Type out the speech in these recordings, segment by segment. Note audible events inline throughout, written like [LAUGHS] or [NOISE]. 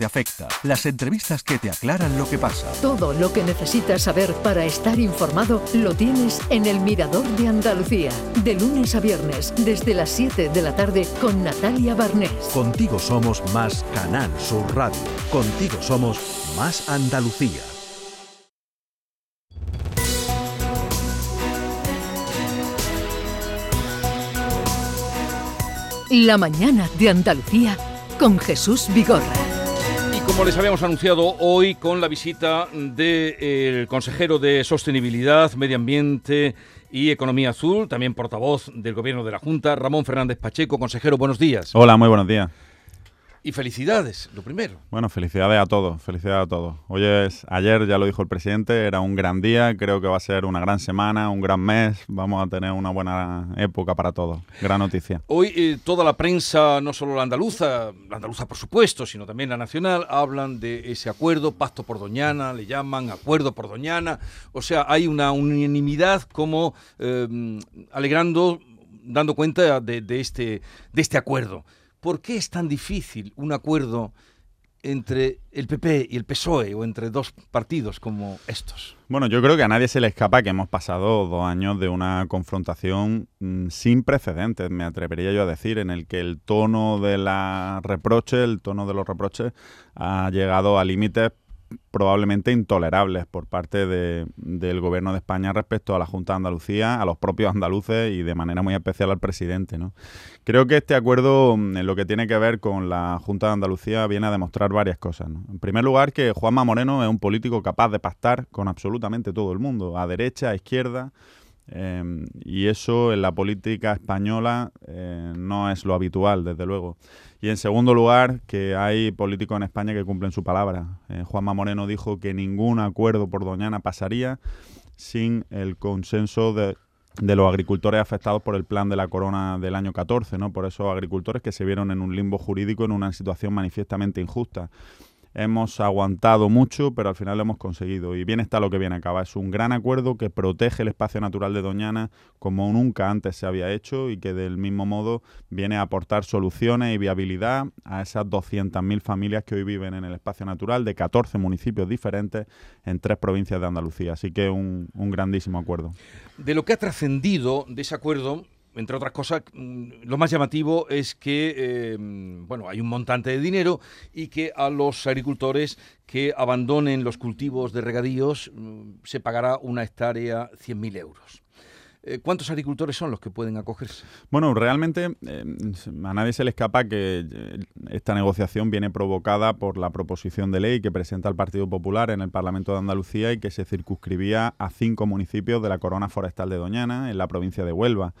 te afecta, las entrevistas que te aclaran lo que pasa. Todo lo que necesitas saber para estar informado lo tienes en El Mirador de Andalucía, de lunes a viernes, desde las 7 de la tarde con Natalia Barnés. Contigo somos más Canal Sur Radio. Contigo somos más Andalucía. La mañana de Andalucía con Jesús Vigorra. Como les habíamos anunciado hoy con la visita del consejero de Sostenibilidad, Medio Ambiente y Economía Azul, también portavoz del Gobierno de la Junta, Ramón Fernández Pacheco. Consejero, buenos días. Hola, muy buenos días. Y felicidades, lo primero. Bueno, felicidades a todos, felicidades a todos. Hoy es, ayer ya lo dijo el presidente, era un gran día, creo que va a ser una gran semana, un gran mes, vamos a tener una buena época para todos. Gran noticia. Hoy eh, toda la prensa, no solo la andaluza, la andaluza por supuesto, sino también la nacional, hablan de ese acuerdo, pacto por Doñana, le llaman acuerdo por Doñana. O sea, hay una unanimidad como eh, alegrando, dando cuenta de, de, este, de este acuerdo. ¿Por qué es tan difícil un acuerdo entre el PP y el PSOE o entre dos partidos como estos? Bueno, yo creo que a nadie se le escapa que hemos pasado dos años de una confrontación mm, sin precedentes, me atrevería yo a decir, en el que el tono de la reproche, el tono de los reproches ha llegado a límites probablemente intolerables por parte de, del Gobierno de España respecto a la Junta de Andalucía, a los propios andaluces y de manera muy especial al presidente. ¿no? Creo que este acuerdo, mm, en lo que tiene que ver con la Junta de Andalucía, viene a demostrar varias cosas. En primer lugar, que Juanma Moreno es un político capaz de pactar con absolutamente todo el mundo, a derecha, a izquierda. Eh, y eso en la política española eh, no es lo habitual, desde luego. Y en segundo lugar, que hay políticos en España que cumplen su palabra. Eh, Juanma Moreno dijo que ningún acuerdo por Doñana pasaría sin el consenso de, de los agricultores afectados por el plan de la corona del año 14, ¿no? Por esos agricultores que se vieron en un limbo jurídico en una situación manifiestamente injusta. Hemos aguantado mucho, pero al final lo hemos conseguido. Y bien está lo que viene a acaba. Es un gran acuerdo que protege el espacio natural de Doñana como nunca antes se había hecho y que del mismo modo viene a aportar soluciones y viabilidad a esas 200.000 familias que hoy viven en el espacio natural de 14 municipios diferentes en tres provincias de Andalucía. Así que un, un grandísimo acuerdo. De lo que ha trascendido de ese acuerdo, entre otras cosas, mm, lo más llamativo es que, eh, bueno, hay un montante de dinero y que a los agricultores que abandonen los cultivos de regadíos mm, se pagará una hectárea 100.000 euros. Eh, ¿Cuántos agricultores son los que pueden acogerse? Bueno, realmente eh, a nadie se le escapa que eh, esta negociación viene provocada por la proposición de ley que presenta el Partido Popular en el Parlamento de Andalucía y que se circunscribía a cinco municipios de la corona forestal de Doñana, en la provincia de Huelva.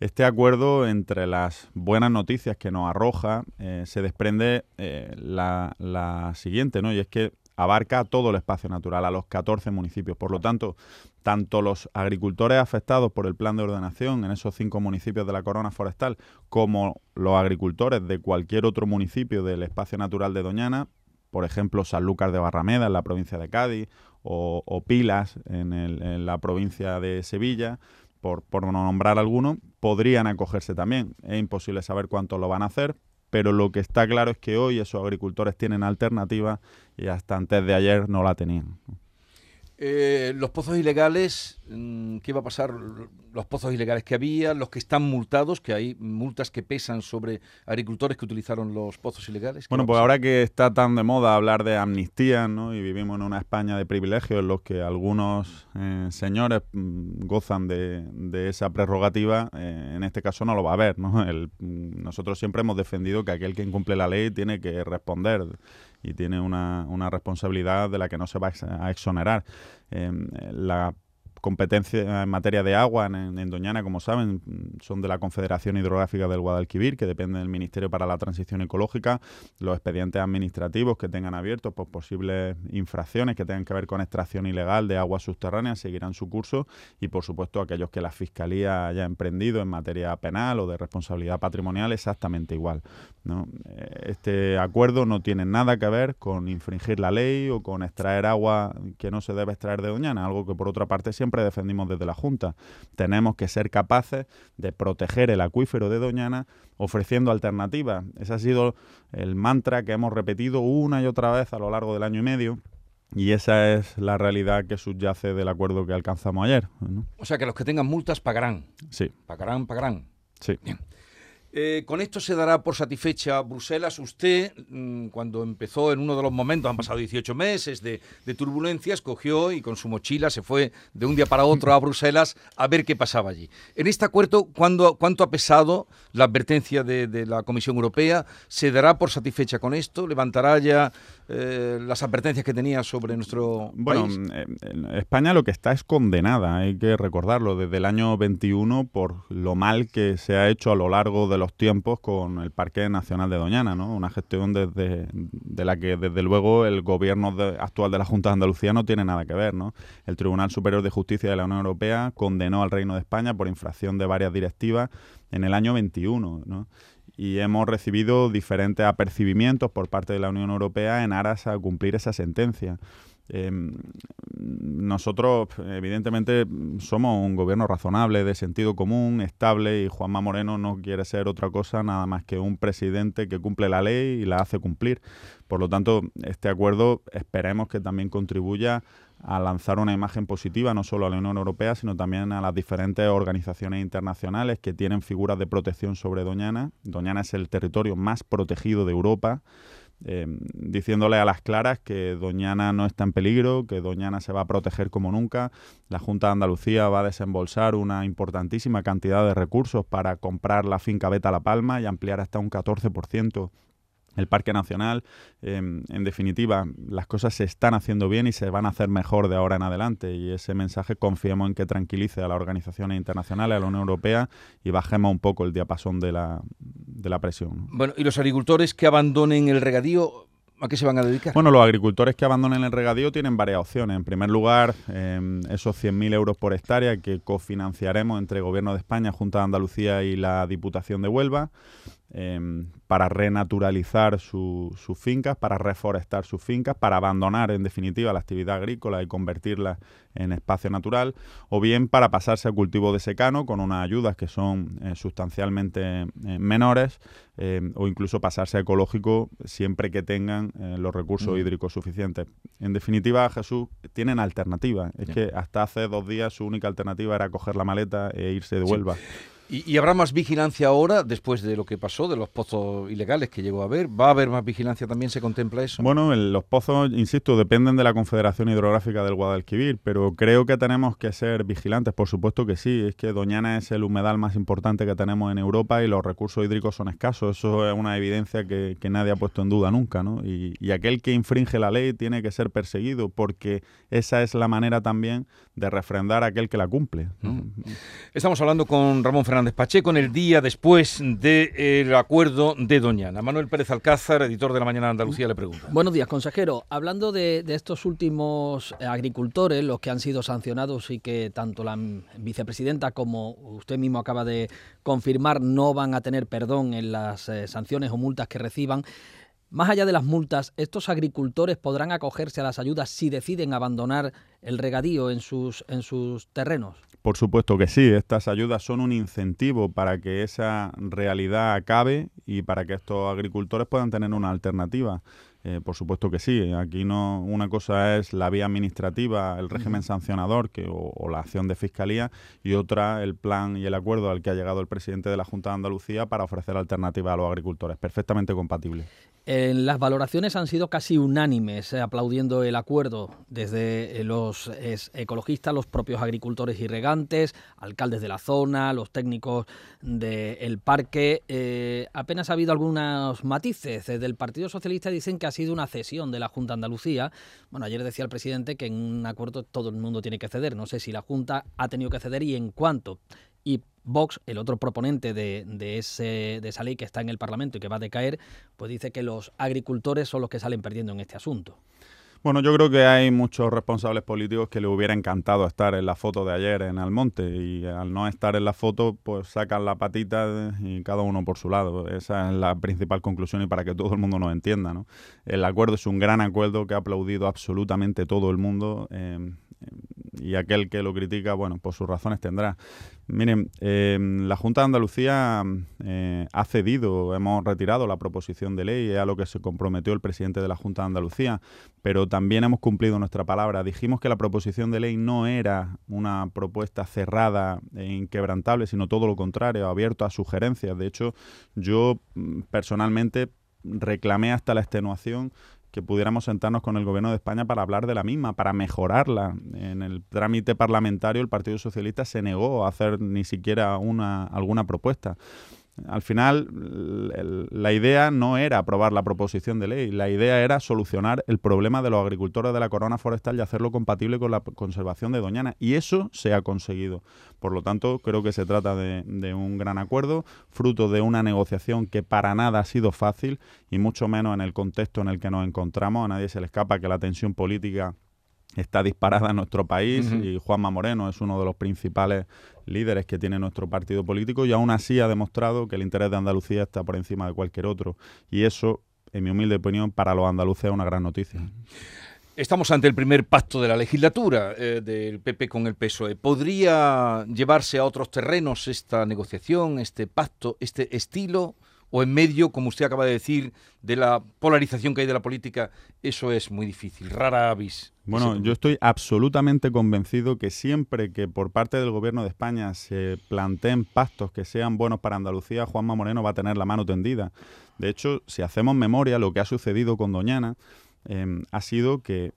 Este acuerdo, entre las buenas noticias que nos arroja, se desprende la, la siguiente, ¿no? Y es que abarca todo el espacio natural, a los 14 municipios. Por lo tanto, tanto los agricultores afectados por el plan de ordenación en esos cinco municipios de la corona forestal, como los agricultores de cualquier otro municipio del espacio natural de Doñana, por ejemplo, Sanlúcar de Barrameda en la provincia de Cádiz, o, Pilas en, la provincia de Sevilla, por, por no nombrar alguno, podrían acogerse también. Es imposible saber cuántos lo van a hacer, pero lo que está claro es que hoy esos agricultores tienen alternativa y hasta antes de ayer no la tenían. Eh, los pozos ilegales, mm, ¿qué va a pasar? Los pozos ilegales que había, los que están multados, que hay multas que pesan sobre agricultores que utilizaron los pozos ilegales. Bueno, pues ahora que está tan de moda hablar de amnistía, ¿no? Y vivimos en una España de privilegios en los que algunos eh, señores mm, gozan de, esa prerrogativa, eh, en este caso no lo va a haber, ¿no? [LAUGHS] Mm, nosotros siempre hemos defendido que aquel que incumple la ley tiene que responder y tiene una, una responsabilidad de la que no se va a exonerar. Em, la competencia en materia de agua en, Doñana, como saben, son de la Confederación Hidrográfica del Guadalquivir, que depende del Ministerio para la Transición Ecológica. Los expedientes administrativos que tengan abiertos por posibles infracciones que tengan que ver con extracción ilegal de aguas subterráneas seguirán su curso y, por supuesto, aquellos que la Fiscalía haya emprendido en materia penal o de responsabilidad patrimonial exactamente igual. Este acuerdo no tiene nada que ver con infringir la ley o con extraer agua que no se debe extraer de Doñana, algo que por otra parte siempre siempre defendimos desde la Junta. Tenemos que ser capaces de proteger el acuífero de Doñana ofreciendo alternativas. Ese ha sido el mantra que hemos repetido una y otra vez a lo largo del año y medio. Y esa es la realidad que subyace del acuerdo que alcanzamos ayer. O sea que los que tengan multas pagarán. Sí. Pagarán, pagarán. Sí. Bien. Eh, con esto se dará por satisfecha Bruselas. Usted, mm, cuando empezó en uno de los momentos, han pasado 18 meses de, turbulencias, cogió y con su mochila se fue de un día para otro a Bruselas a ver qué pasaba allí. En este acuerdo, ¿cuánto ha pesado la advertencia de, la Comisión Europea? ¿Se dará por satisfecha con esto? ¿Levantará ya eh, las advertencias que tenía sobre nuestro bueno, país? Bueno, España lo que está es condenada, hay que recordarlo, desde el año 21 por lo mal que se ha hecho a lo largo de los tiempos con el Parque Nacional de Doñana, ¿no? Una gestión desde, de la que desde luego el gobierno actual de la Junta de Andalucía no tiene nada que ver, ¿no? El Tribunal Superior de Justicia de la Unión Europea condenó al Reino de España por infracción de varias directivas en el año 21, ¿no? Y hemos recibido diferentes apercibimientos por parte de la Unión Europea en aras a cumplir esa sentencia. Em, nosotros, evidentemente, somos un gobierno razonable, de sentido común, estable, y Juanma Moreno no quiere ser otra cosa nada más que un presidente que cumple la ley y la hace cumplir. Por lo tanto, este acuerdo esperemos que también contribuya a lanzar una imagen positiva no solo a la Unión Europea, sino también a las diferentes organizaciones internacionales que tienen figuras de protección sobre Doñana. Doñana es el territorio más protegido de Europa. Eh, diciéndole a las claras que Doñana no está en peligro, que Doñana se va a proteger como nunca. La Junta de Andalucía va a desembolsar una importantísima cantidad de recursos para comprar la finca Beta La Palma y ampliar hasta un 14% el Parque Nacional. Em, en definitiva, las cosas se están haciendo bien y se van a hacer mejor de ahora en adelante. Y ese mensaje confiemos en que tranquilice a las organizaciones internacionales, a la Unión Europea y bajemos un poco el diapasón de la, de la presión. Bueno, ¿y los agricultores que abandonen el regadío? ¿A qué se van a dedicar? Bueno, los agricultores que abandonen el regadío tienen varias opciones. En primer lugar, eh, esos 100.000 euros por hectárea que cofinanciaremos entre Gobierno de España, Junta de Andalucía y la Diputación de Huelva. Em, para renaturalizar sus fincas, para reforestar sus fincas, para abandonar en definitiva la actividad agrícola y convertirla en espacio natural, o bien para pasarse a cultivo de secano con unas ayudas que son eh, sustancialmente eh, menores, em, o incluso pasarse a ecológico siempre que tengan eh, los recursos mm. hídricos suficientes. En definitiva, Jesús, tienen alternativa. Es que hasta hace dos días su única alternativa era coger la maleta e irse de Huelva. ¿Y, habrá más vigilancia ahora, después de lo que pasó, de los pozos ilegales que llegó a haber? ¿Va a haber más vigilancia también? ¿Se contempla eso? Bueno, los pozos, insisto, dependen de la Confederación Hidrográfica del Guadalquivir, pero creo que tenemos que ser vigilantes, por supuesto que sí. Es que Doñana es el humedal más importante que tenemos en Europa y los recursos hídricos son escasos. Eso es una evidencia que, nadie ha puesto en duda nunca, ¿no? Y, aquel que infringe la ley tiene que ser perseguido porque esa es la manera también de refrendar a aquel que la cumple. Estamos hablando con Ramón Fernández Fernández Pacheco en el día después del acuerdo de Doñana. Manuel Pérez Alcázar, editor de La Mañana de Andalucía, le pregunta. Buenos días, consejero. Hablando de, estos últimos agricultores, los que han sido sancionados y que tanto la vicepresidenta como usted mismo acaba de confirmar no van a tener perdón en las eh, sanciones o multas que reciban, más allá de las multas, ¿estos agricultores podrán acogerse a las ayudas si deciden abandonar el regadío en sus, en sus terrenos? Por supuesto que sí, estas ayudas son un incentivo para que esa realidad acabe y para que estos agricultores puedan tener una alternativa. Eh, por supuesto que sí. Aquí no una cosa es la vía administrativa, el régimen sancionador que, o, la acción de fiscalía y otra el plan y el acuerdo al que ha llegado el presidente de la Junta de Andalucía para ofrecer alternativas a los agricultores. Perfectamente compatible. Las valoraciones han sido casi unánimes, eh, aplaudiendo el acuerdo desde eh, los ecologistas, los propios agricultores y regantes, alcaldes de la zona, los técnicos del parque. apenas ha habido algunos matices. Desde el Partido Socialista dicen que ha sido una cesión de la Junta Andalucía. Bueno, ayer decía el presidente que en un acuerdo todo el mundo tiene que ceder. No sé si la Junta ha tenido que ceder y en cuánto. Y Vox, el otro proponente de, ese, de esa ley que está en el Parlamento y que va a decaer, pues dice que los agricultores son los que salen perdiendo en este asunto. Bueno, yo creo que hay muchos responsables políticos que le hubiera encantado estar en la foto de ayer en Almonte y al no estar en la foto, pues sacan la patita y cada uno por su lado. Esa es la principal conclusión y para que todo el mundo nos entienda. ¿no? El acuerdo es un gran acuerdo que ha aplaudido absolutamente todo el mundo. Eh, y aquel que lo critica, bueno, pues sus razones tendrá. Miren, eh, la Junta de Andalucía eh, ha cedido, hemos retirado la proposición de ley, es a lo que se comprometió el presidente de la Junta de Andalucía, pero también hemos cumplido nuestra palabra. Dijimos que la proposición de ley no era una propuesta cerrada e inquebrantable, sino todo lo contrario, abierto a sugerencias. De hecho, yo mm, personalmente reclamé hasta la extenuación que pudiéramos sentarnos con el Gobierno de España para hablar de la misma, para mejorarla. En el trámite parlamentario el Partido Socialista se negó a hacer ni siquiera una, alguna propuesta. Al final, la idea no era aprobar la proposición de ley, la idea era solucionar el problema de los agricultores de la corona forestal y hacerlo compatible con la conservación de Doñana. Y eso se ha conseguido. Por lo tanto, creo que se trata de, de un gran acuerdo, fruto de una negociación que para nada ha sido fácil y mucho menos en el contexto en el que nos encontramos. A nadie se le escapa que la tensión política está disparada en nuestro país y Juanma Moreno es uno de los principales líderes que tiene nuestro partido político y aún así ha demostrado que el interés de Andalucía está por encima de cualquier otro y eso, en mi humilde opinión, para los andaluces es una gran noticia. Estamos ante el primer pacto de la legislatura eh, del PP con el PSOE. ¿Podría llevarse a otros terrenos esta negociación, este pacto, este estilo? O en medio, como usted acaba de decir, de la polarización que hay de la política, eso es muy difícil, rara avis. Bueno, yo estoy absolutamente convencido que siempre que por parte del gobierno de España se planteen pactos que sean buenos para Andalucía, Juanma Moreno va a tener la mano tendida. De hecho, si hacemos memoria, lo que ha sucedido con Doñana eh, ha sido que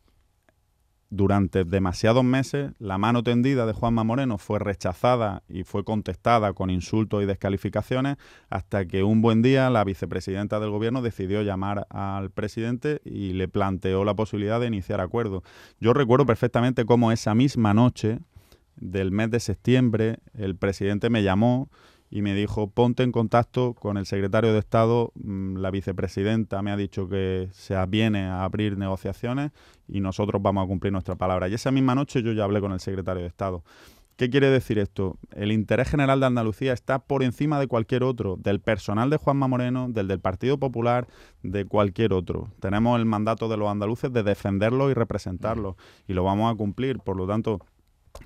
durante demasiados meses la mano tendida de Juanma Moreno fue rechazada y fue contestada con insultos y descalificaciones hasta que un buen día la vicepresidenta del gobierno decidió llamar al presidente y le planteó la posibilidad de iniciar acuerdos. Yo recuerdo perfectamente cómo esa misma noche del mes de septiembre el presidente me llamó y me dijo, ponte en contacto con el secretario de Estado, mm, la vicepresidenta me ha dicho que se viene a abrir negociaciones y nosotros vamos a cumplir nuestra palabra. Y esa misma noche yo ya hablé con el secretario de Estado. ¿Qué quiere decir esto? El interés general de Andalucía está por encima de cualquier otro, del personal de Juanma Moreno, del del Partido Popular, de cualquier otro. Tenemos el mandato de los andaluces de defenderlo y representarlo y lo vamos a cumplir. Por lo tanto,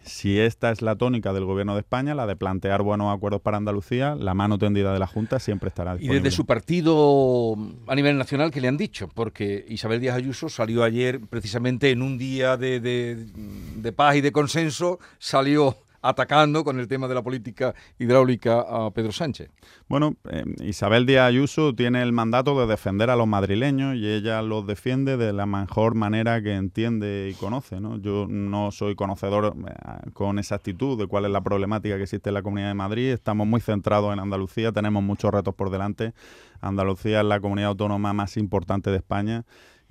si esta es la tónica del Gobierno de España, la de plantear buenos acuerdos para Andalucía, la mano tendida de la Junta siempre estará disponible. Y desde su partido a nivel nacional, ¿qué le han dicho? Porque Isabel Díaz Ayuso salió ayer precisamente en un día de, de paz y de consenso, salió atacando con el tema de la política hidráulica a Pedro Sánchez. Bueno, eh, Isabel Díaz Ayuso tiene el mandato de defender a los madrileños y ella los defiende de la mejor manera que entiende y conoce. ¿no? Yo no soy conocedor eh, con exactitud de cuál es la problemática que existe en la Comunidad de Madrid. Estamos muy centrados en Andalucía, tenemos muchos retos por delante. Andalucía es la comunidad autónoma más importante de España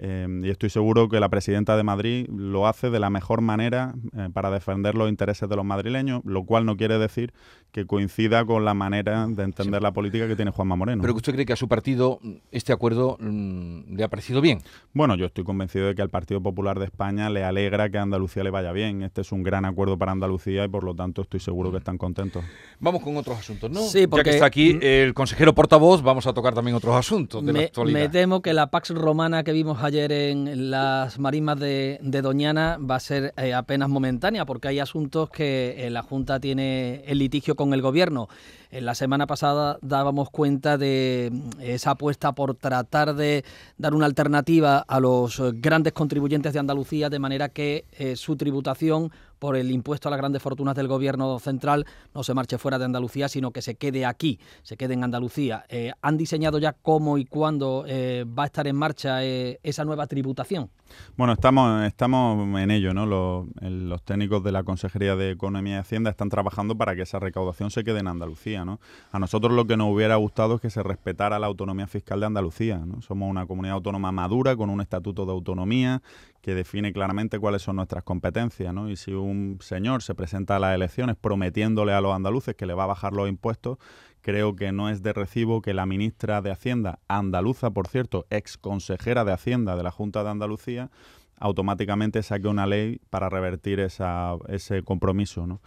Em, y estoy seguro que la presidenta de Madrid lo hace de la mejor manera eh, para defender los intereses de los madrileños, lo cual no quiere decir que coincida con la manera de entender la política que tiene Juanma Moreno. ¿Pero que usted cree que a su partido este acuerdo mm, le ha parecido bien? Bueno, yo estoy convencido de que al Partido Popular de España le alegra que a Andalucía le vaya bien. Este es un gran acuerdo para Andalucía y por lo tanto estoy seguro que están contentos. Vamos con otros asuntos, ¿no? Sí, porque... Ya que está aquí el consejero portavoz, vamos a tocar también otros asuntos de me, la actualidad. Me temo que la Pax Romana que vimos ayer en las marismas de, Doñana va a ser eh, apenas momentánea, porque hay asuntos que eh, la Junta tiene el litigio con el Gobierno. En la semana pasada dábamos cuenta de mm, esa apuesta por tratar de dar una alternativa a los grandes contribuyentes de Andalucía, de manera que eh, su tributación por el impuesto a las grandes fortunas del gobierno central no se marche fuera de Andalucía, sino que se quede aquí, se quede en Andalucía. Eh, ¿Han diseñado ya cómo y cuándo eh, va a estar en marcha eh, esa nueva tributación? Bueno, estamos, estamos en ello, ¿no? Los, técnicos de la Consejería de Economía y Hacienda están trabajando para que esa recaudación se quede en Andalucía, A nosotros lo que nos hubiera gustado es que se respetara la autonomía fiscal de Andalucía, ¿no? Somos una comunidad autónoma madura con un estatuto de autonomía que define claramente cuáles son nuestras competencias, ¿no? Y si un señor se presenta a las elecciones prometiéndole a los andaluces que le va a bajar los impuestos, creo que no es de recibo que la ministra de Hacienda, andaluza, por cierto, ex consejera de Hacienda de la Junta de Andalucía, automáticamente saque una ley para revertir ese compromiso.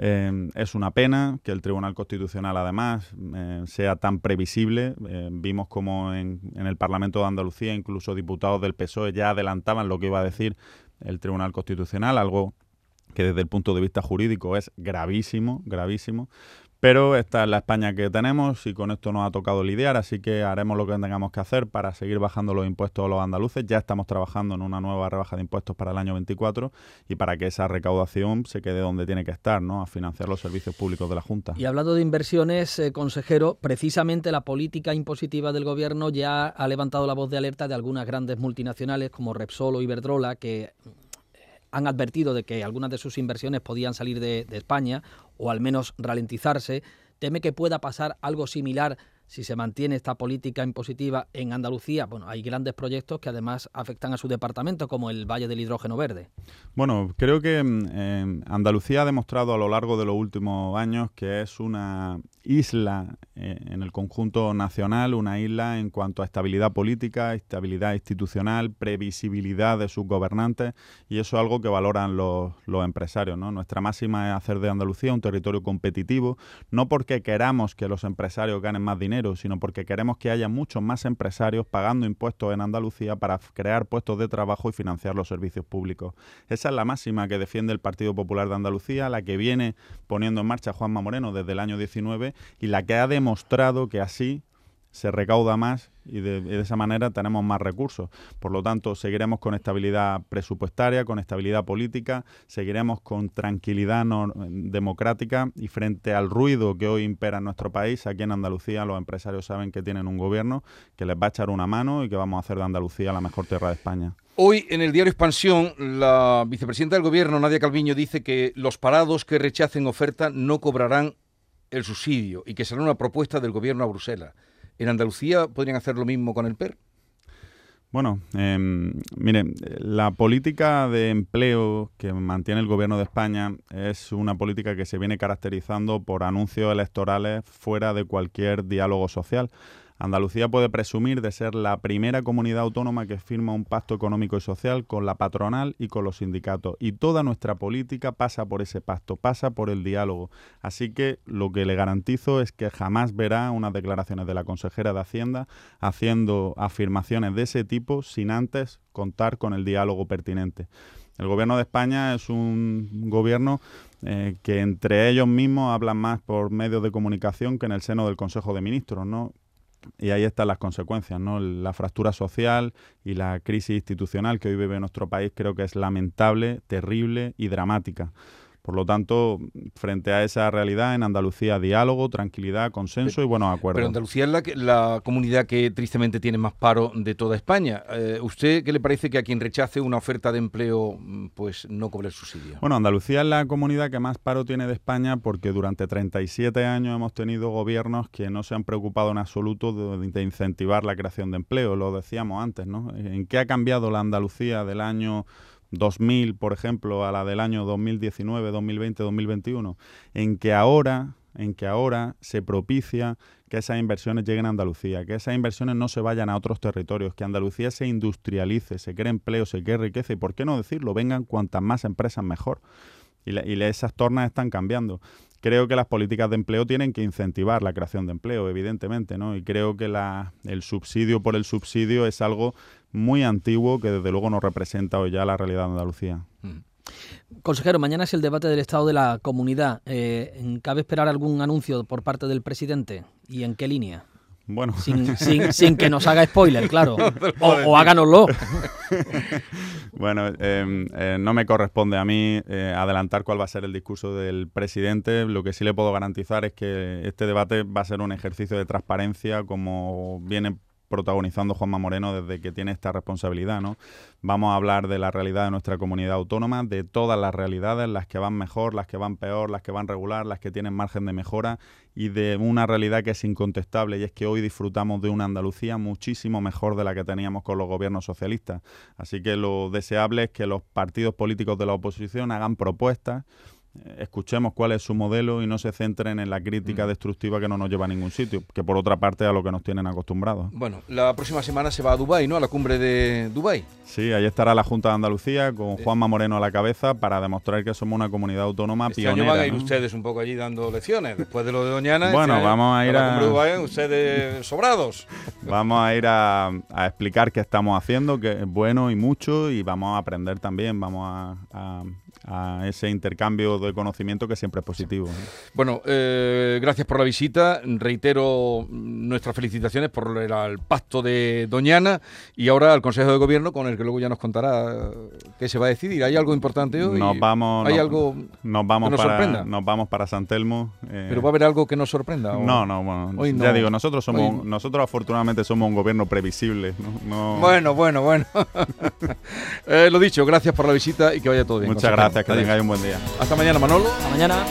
Eh, es una pena que el Tribunal Constitucional, además, eh, sea tan previsible. Eh, vimos como en, el Parlamento de Andalucía, incluso diputados del PSOE ya adelantaban lo que iba a decir el Tribunal Constitucional, algo que desde el punto de vista jurídico es gravísimo, gravísimo, pero esta es la España que tenemos y con esto nos ha tocado lidiar, así que haremos lo que tengamos que hacer para seguir bajando los impuestos a los andaluces. Ya estamos trabajando en una nueva rebaja de impuestos para el año 24 y para que esa recaudación se quede donde tiene que estar, ¿no? a financiar los servicios públicos de la Junta. Y hablando de inversiones, eh, consejero, precisamente la política impositiva del Gobierno ya ha levantado la voz de alerta de algunas grandes multinacionales como Repsol o Iberdrola que han advertido de que algunas de sus inversiones podían salir de, España o al menos ralentizarse. Teme que pueda pasar algo similar si se mantiene esta política impositiva en Andalucía, bueno, hay grandes proyectos que además afectan a su departamento, como el Valle del Hidrógeno Verde. Bueno, creo que mm, Andalucía ha demostrado a lo largo de los últimos años que es una isla eh, en el conjunto nacional, una isla en cuanto a estabilidad política, estabilidad institucional, previsibilidad de sus gobernantes, y eso es algo que valoran los, los empresarios. ¿no? Nuestra máxima es hacer de Andalucía un territorio competitivo, no porque queramos que los empresarios ganen más dinero, sino porque queremos que haya muchos más empresarios pagando impuestos en Andalucía para crear puestos de trabajo y financiar los servicios públicos. Esa es la máxima que defiende el Partido Popular de Andalucía, la que viene poniendo en marcha Juanma Moreno desde el año 19 y la que ha demostrado que así se recauda más y de, esa manera tenemos más recursos. Por lo tanto, seguiremos con estabilidad presupuestaria, con estabilidad política, seguiremos con tranquilidad democrática y frente al ruido que hoy impera en nuestro país, aquí en Andalucía los empresarios saben que tienen un gobierno que les va a echar una mano y que vamos a hacer de Andalucía la mejor tierra de España. Hoy en el diario Expansión, la vicepresidenta del Gobierno, Nadia Calviño, dice que los parados que rechacen oferta no cobrarán el subsidio y que será una propuesta del Gobierno a Bruselas. ¿En Andalucía podrían hacer lo mismo con el PER? Bueno, eh, mire, la política de empleo que mantiene el gobierno de España es una política que se viene caracterizando por anuncios electorales fuera de cualquier diálogo social. Andalucía puede presumir de ser la primera comunidad autónoma que firma un pacto económico y social con la patronal y con los sindicatos. Y toda nuestra política pasa por ese pacto, pasa por el diálogo. Así que lo que le garantizo es que jamás verá unas declaraciones de la consejera de Hacienda haciendo afirmaciones de ese tipo sin antes contar con el diálogo pertinente. El gobierno de España es un gobierno eh, que entre ellos mismos hablan más por medios de comunicación que en el seno del Consejo de Ministros, ¿no? Y ahí están las consecuencias, ¿no? La fractura social y la crisis institucional que hoy vive nuestro país creo que es lamentable, terrible y dramática. Por lo tanto, frente a esa realidad, en Andalucía diálogo, tranquilidad, consenso y buenos acuerdos. Pero Andalucía es la, la comunidad que tristemente tiene más paro de toda España. Eh, ¿Usted qué le parece que a quien rechace una oferta de empleo mm, pues no cobre el subsidio? Bueno, Andalucía es la comunidad que más paro tiene de España porque durante 37 años hemos tenido gobiernos que no se han preocupado en absoluto de, de incentivar la creación de empleo. Lo decíamos antes, ¿no? ¿En qué ha cambiado la Andalucía del año 2000, por ejemplo, a la del año 2019, 2020, 2021, en que ahora en que ahora se propicia que esas inversiones lleguen a Andalucía, que esas inversiones no se vayan a otros territorios, que Andalucía se industrialice, se cree empleo, se cree riqueza y, ¿por qué no decirlo? Vengan cuantas más empresas mejor. Y, y esas tornas están cambiando creo que las políticas de empleo tienen que incentivar la creación de empleo, evidentemente, ¿no? Y creo que la, el subsidio por el subsidio es algo muy antiguo que desde luego no representa hoy ya la realidad de Andalucía. Mm. Consejero, mañana es el debate del estado de la comunidad. Eh, ¿Cabe esperar algún anuncio por parte del presidente? ¿Y en qué línea? Bueno. [LAUGHS] Sin, que nos haga spoiler, claro. [LAUGHS] O, háganoslo. [LAUGHS] bueno, em, eh, no me corresponde a mí eh, adelantar cuál va a ser el discurso del presidente. Lo que sí le puedo garantizar es que este debate va a ser un ejercicio de transparencia, como viene protagonizando Juanma Moreno desde que tiene esta responsabilidad, ¿no? Vamos a hablar de la realidad de nuestra comunidad autónoma, de todas las realidades, las que van mejor, las que van peor, las que van regular, las que tienen margen de mejora y de una realidad que es incontestable y es que hoy disfrutamos de una Andalucía muchísimo mejor de la que teníamos con los gobiernos socialistas. Así que lo deseable es que los partidos políticos de la oposición hagan propuestas escuchemos cuál es su modelo y no se centren en la crítica mm. destructiva que no nos lleva a ningún sitio, que por otra parte a lo que nos tienen acostumbrados. Bueno, la próxima semana se va a Dubái, ¿no? A la cumbre de Dubái. Sí, ahí estará la Junta de Andalucía con Juanma Moreno a la cabeza para demostrar que somos una comunidad autónoma este pionera. Año van a ir ustedes un poco allí dando lecciones, después de lo de Doñana. [LAUGHS] bueno, este vamos a ir a... La cumbre de Dubái, ustedes sobrados. [LAUGHS] Vamos a ir a, explicar qué estamos haciendo, que es bueno y mucho, y vamos a aprender también, vamos a a ese intercambio de conocimiento que siempre es positivo. Bueno, eh, gracias por la visita. Reitero nuestras felicitaciones por el, pacto de Doñana y ahora al Consejo de Gobierno con el que luego ya nos contará qué se va a decidir. ¿Hay algo importante hoy? Nos vamos, ¿Hay algo nos vamos para, sorprenda? Nos vamos para San Telmo. Eh, ¿Pero va a haber algo que nos sorprenda? No, no, bueno, ya digo, nosotros somos, nosotros afortunadamente somos un gobierno previsible. Bueno, bueno, bueno. [LAUGHS] eh, lo dicho, gracias por la visita y que vaya todo bien. Muchas gracias, que tengáis un buen día. Hasta mañana, Manolo. Hasta mañana.